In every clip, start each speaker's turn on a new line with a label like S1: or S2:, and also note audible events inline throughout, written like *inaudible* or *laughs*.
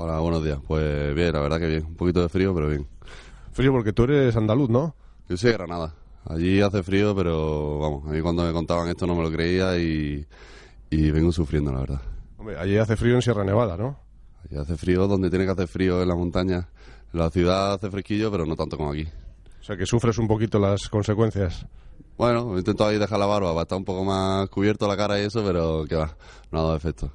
S1: Hola, buenos días. Pues bien, la verdad que bien. Un poquito de frío, pero bien.
S2: Frío porque tú eres andaluz, ¿no?
S1: Yo soy de Granada. Allí hace frío, pero vamos, a mí cuando me contaban esto no me lo creía y, y vengo sufriendo, la verdad.
S2: Hombre, allí hace frío en Sierra Nevada, ¿no?
S1: Allí hace frío donde tiene que hacer frío en la montaña. En la ciudad hace fresquillo, pero no tanto como aquí.
S2: O sea que sufres un poquito las consecuencias.
S1: Bueno, intento ahí dejar la barba para estar un poco más cubierto la cara y eso, pero que va, no ha dado efecto.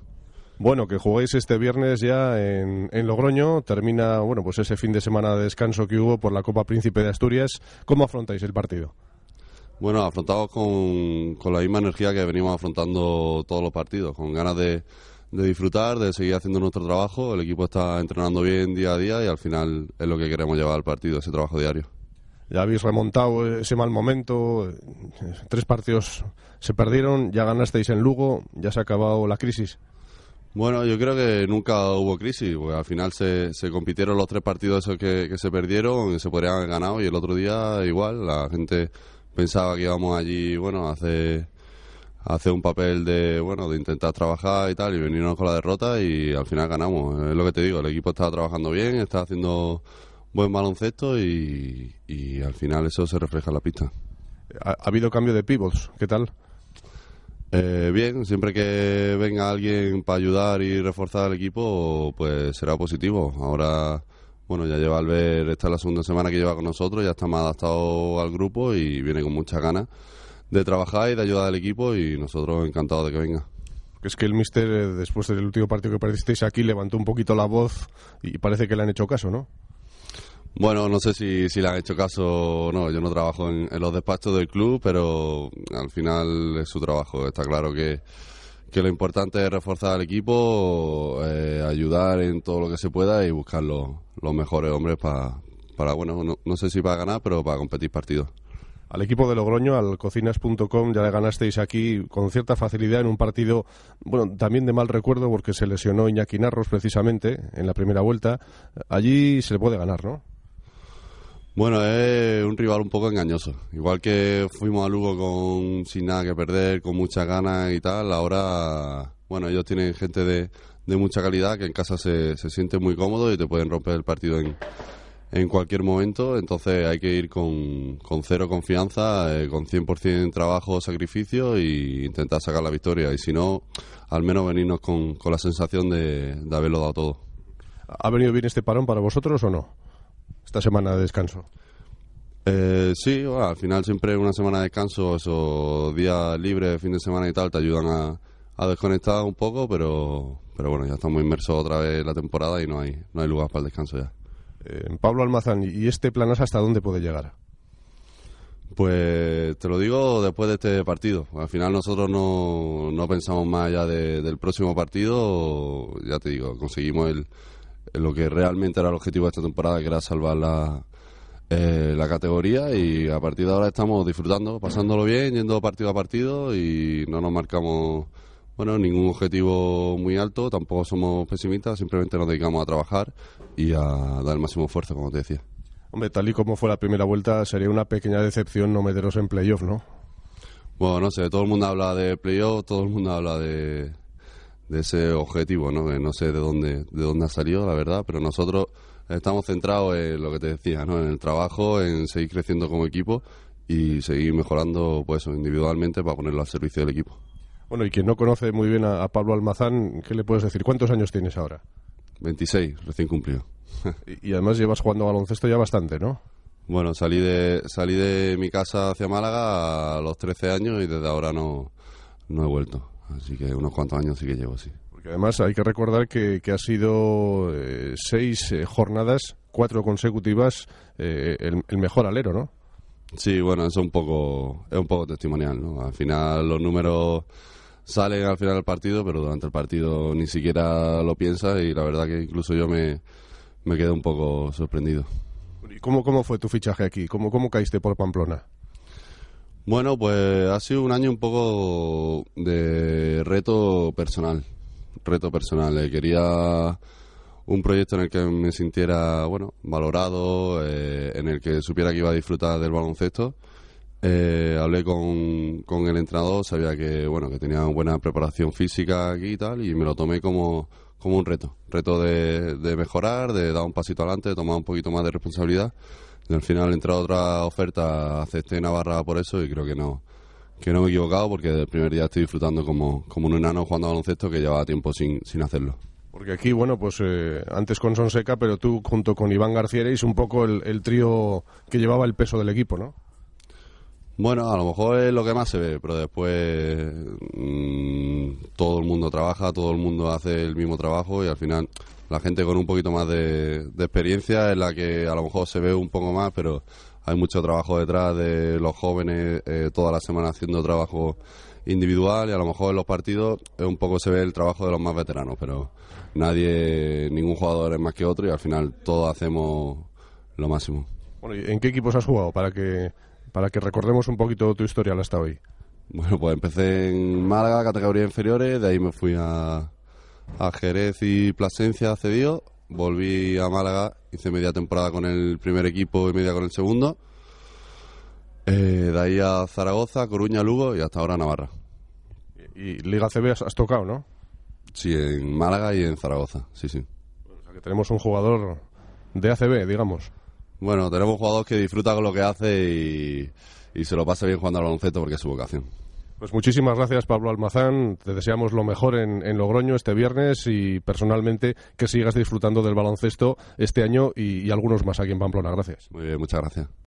S2: Bueno, que juguéis este viernes ya en, en, Logroño. Termina, bueno, pues ese fin de semana de descanso que hubo por la Copa Príncipe de Asturias. ¿Cómo afrontáis el partido?
S1: Bueno, afrontamos con, con la misma energía que venimos afrontando todos los partidos, con ganas de, de disfrutar, de seguir haciendo nuestro trabajo. El equipo está entrenando bien día a día y al final es lo que queremos llevar al partido, ese trabajo diario.
S2: Ya habéis remontado ese mal momento, tres partidos se perdieron, ya ganasteis en Lugo, ya se ha acabado la crisis.
S1: Bueno, yo creo que nunca hubo crisis, porque al final se, se compitieron los tres partidos esos que, que se perdieron, y se podrían haber ganado y el otro día igual, la gente pensaba que íbamos allí, bueno, a hacer, un papel de, bueno, de intentar trabajar y tal, y venirnos con la derrota y al final ganamos. Es lo que te digo, el equipo estaba trabajando bien, está haciendo buen baloncesto y, y al final eso se refleja en la pista.
S2: ¿Ha, ha habido cambio de pivots? ¿Qué tal?
S1: Eh, bien, siempre que venga alguien para ayudar y reforzar al equipo, pues será positivo. Ahora, bueno, ya lleva Albert, esta es la segunda semana que lleva con nosotros, ya está más adaptado al grupo y viene con muchas ganas de trabajar y de ayudar al equipo y nosotros encantados de que venga.
S2: Es que el míster, después del último partido que perdisteis aquí, levantó un poquito la voz y parece que le han hecho caso, ¿no?
S1: Bueno, no sé si, si le han hecho caso o no. Yo no trabajo en, en, los despachos del club, pero al final es su trabajo. Está claro que, que lo importante es reforzar al equipo, eh, ayudar en todo lo que se pueda y buscar los, los mejores hombres para, para bueno, no, no, sé si para ganar, pero para competir partidos.
S2: Al equipo de Logroño, al cocinas.com, ya le ganasteis aquí con cierta facilidad en un partido, bueno, también de mal recuerdo porque se lesionó Iñaki Narros precisamente en la primera vuelta. Allí se le puede ganar, ¿no?
S1: Bueno, es un rival un poco engañoso. Igual que fuimos a Lugo con sin nada que perder, con muchas ganas y tal, ahora, bueno, ellos tienen gente de, de mucha calidad que en casa se, se siente muy cómodo y te pueden romper el partido en, en cualquier momento. Entonces hay que ir con, con cero confianza, eh, con 100% trabajo, sacrificio e intentar sacar la victoria. Y si no, al menos venirnos con, con la sensación de, de haberlo dado todo.
S2: ¿Ha venido bien este parón para vosotros o no? Esta semana de descanso?
S1: Eh, sí, bueno, al final siempre una semana de descanso, esos días libres, fin de semana y tal, te ayudan a, a, desconectar un poco, pero, pero bueno, ya estamos inmersos otra vez en la temporada y no hay, no hay lugar para el descanso ya.
S2: Eh, Pablo Almazán, ¿y este planas hasta dónde puede llegar?
S1: Pues te lo digo después de este partido. Al final nosotros no, no pensamos más allá de, del próximo partido. Ya te digo, conseguimos el, lo que realmente era el objetivo de esta temporada, que era salvar la, eh, la categoría y a partir de ahora estamos disfrutando, pasándolo bien, yendo partido a partido y no nos marcamos bueno ningún objetivo muy alto, tampoco somos pesimistas, simplemente nos dedicamos a trabajar y a dar el máximo esfuerzo, como te decía.
S2: Hombre, tal y como fue la primera vuelta, sería una pequeña decepción no meteros en playoff, ¿no?
S1: Bueno, no sé, todo el mundo habla de playoff, todo el mundo habla de, de ese objetivo, ¿no? Que no sé de dónde, de dónde ha salido, la verdad, pero nosotros estamos centrados en lo que te decía, ¿no? En el trabajo, en seguir creciendo como equipo y seguir mejorando, pues, individualmente para ponerlo al servicio del equipo.
S2: Bueno, y quien no conoce muy bien a, a Pablo Almazán, ¿qué le puedes decir? ¿Cuántos años tienes ahora?
S1: 26, recién cumplido. *laughs*
S2: y, y además llevas jugando baloncesto ya bastante, ¿no?
S1: Bueno, salí de, salí de mi casa hacia Málaga a los 13 años y desde ahora no, no he vuelto. Así que unos cuantos años sí que llevo, sí.
S2: Porque además hay que recordar que, que ha sido eh, seis eh, jornadas, cuatro consecutivas, eh, el, el, mejor alero, ¿no?
S1: Sí, bueno, eso es un poco, es un poco testimonial, ¿no? Al final los números salen al final del partido, pero durante el partido ni siquiera lo piensas y la verdad que incluso yo me, me quedé un poco sorprendido.
S2: ¿Y cómo, cómo fue tu fichaje aquí? ¿Cómo, cómo caíste por Pamplona?
S1: Bueno, pues ha sido un año un poco de reto personal. Reto personal. Eh, quería un proyecto en el que me sintiera, bueno, valorado, eh, en el que supiera que iba a disfrutar del baloncesto. Eh, hablé con, con, el entrenador, sabía que, bueno, que tenía buena preparación física aquí y tal, y me lo tomé como, como un reto, reto de, de mejorar, de dar un pasito adelante, de tomar un poquito más de responsabilidad. Al final entra otra oferta, acepté Navarra por eso y creo que no, que no me he equivocado porque el primer día estoy disfrutando como, como un enano jugando a baloncesto que llevaba tiempo sin, sin hacerlo.
S2: Porque aquí, bueno, pues eh, antes con Sonseca, pero tú junto con Iván García eres un poco el, el trío que llevaba el peso del equipo, ¿no?
S1: Bueno, a lo mejor es lo que más se ve, pero después mm, todo el mundo trabaja, todo el mundo hace el mismo trabajo y al final la gente con un poquito más de, de experiencia es la que a lo mejor se ve un poco más, pero hay mucho trabajo detrás de los jóvenes eh, toda la semana haciendo trabajo individual y a lo mejor en los partidos es un poco se ve el trabajo de los más veteranos, pero nadie, ningún jugador es más que otro y al final todos hacemos lo máximo.
S2: Bueno, ¿y ¿en qué equipos has jugado para que para que recordemos un poquito tu historial hasta hoy?
S1: Bueno, pues empecé en Málaga, categoría inferiores, de ahí me fui a, a Jerez y Plasencia cedido, volví a Málaga, hice media temporada con el primer equipo y media con el segundo, eh, de ahí a Zaragoza, Coruña, Lugo y hasta ahora Navarra.
S2: Y, y Liga CB has, has tocado, ¿no?
S1: Sí, en Málaga y en Zaragoza, sí, sí.
S2: O sea, que tenemos un jugador de ACB, digamos.
S1: Bueno, tenemos un jugador que disfruta con lo que hace y, y se lo pasa bien jugando al baloncesto porque es su vocación.
S2: Pues muchísimas gracias, Pablo Almazán. Te deseamos lo mejor en, en Logroño este viernes y personalmente que sigas disfrutando del baloncesto este año y, y algunos más aquí en Pamplona. Gracias.
S1: Muy bien, muchas gracias.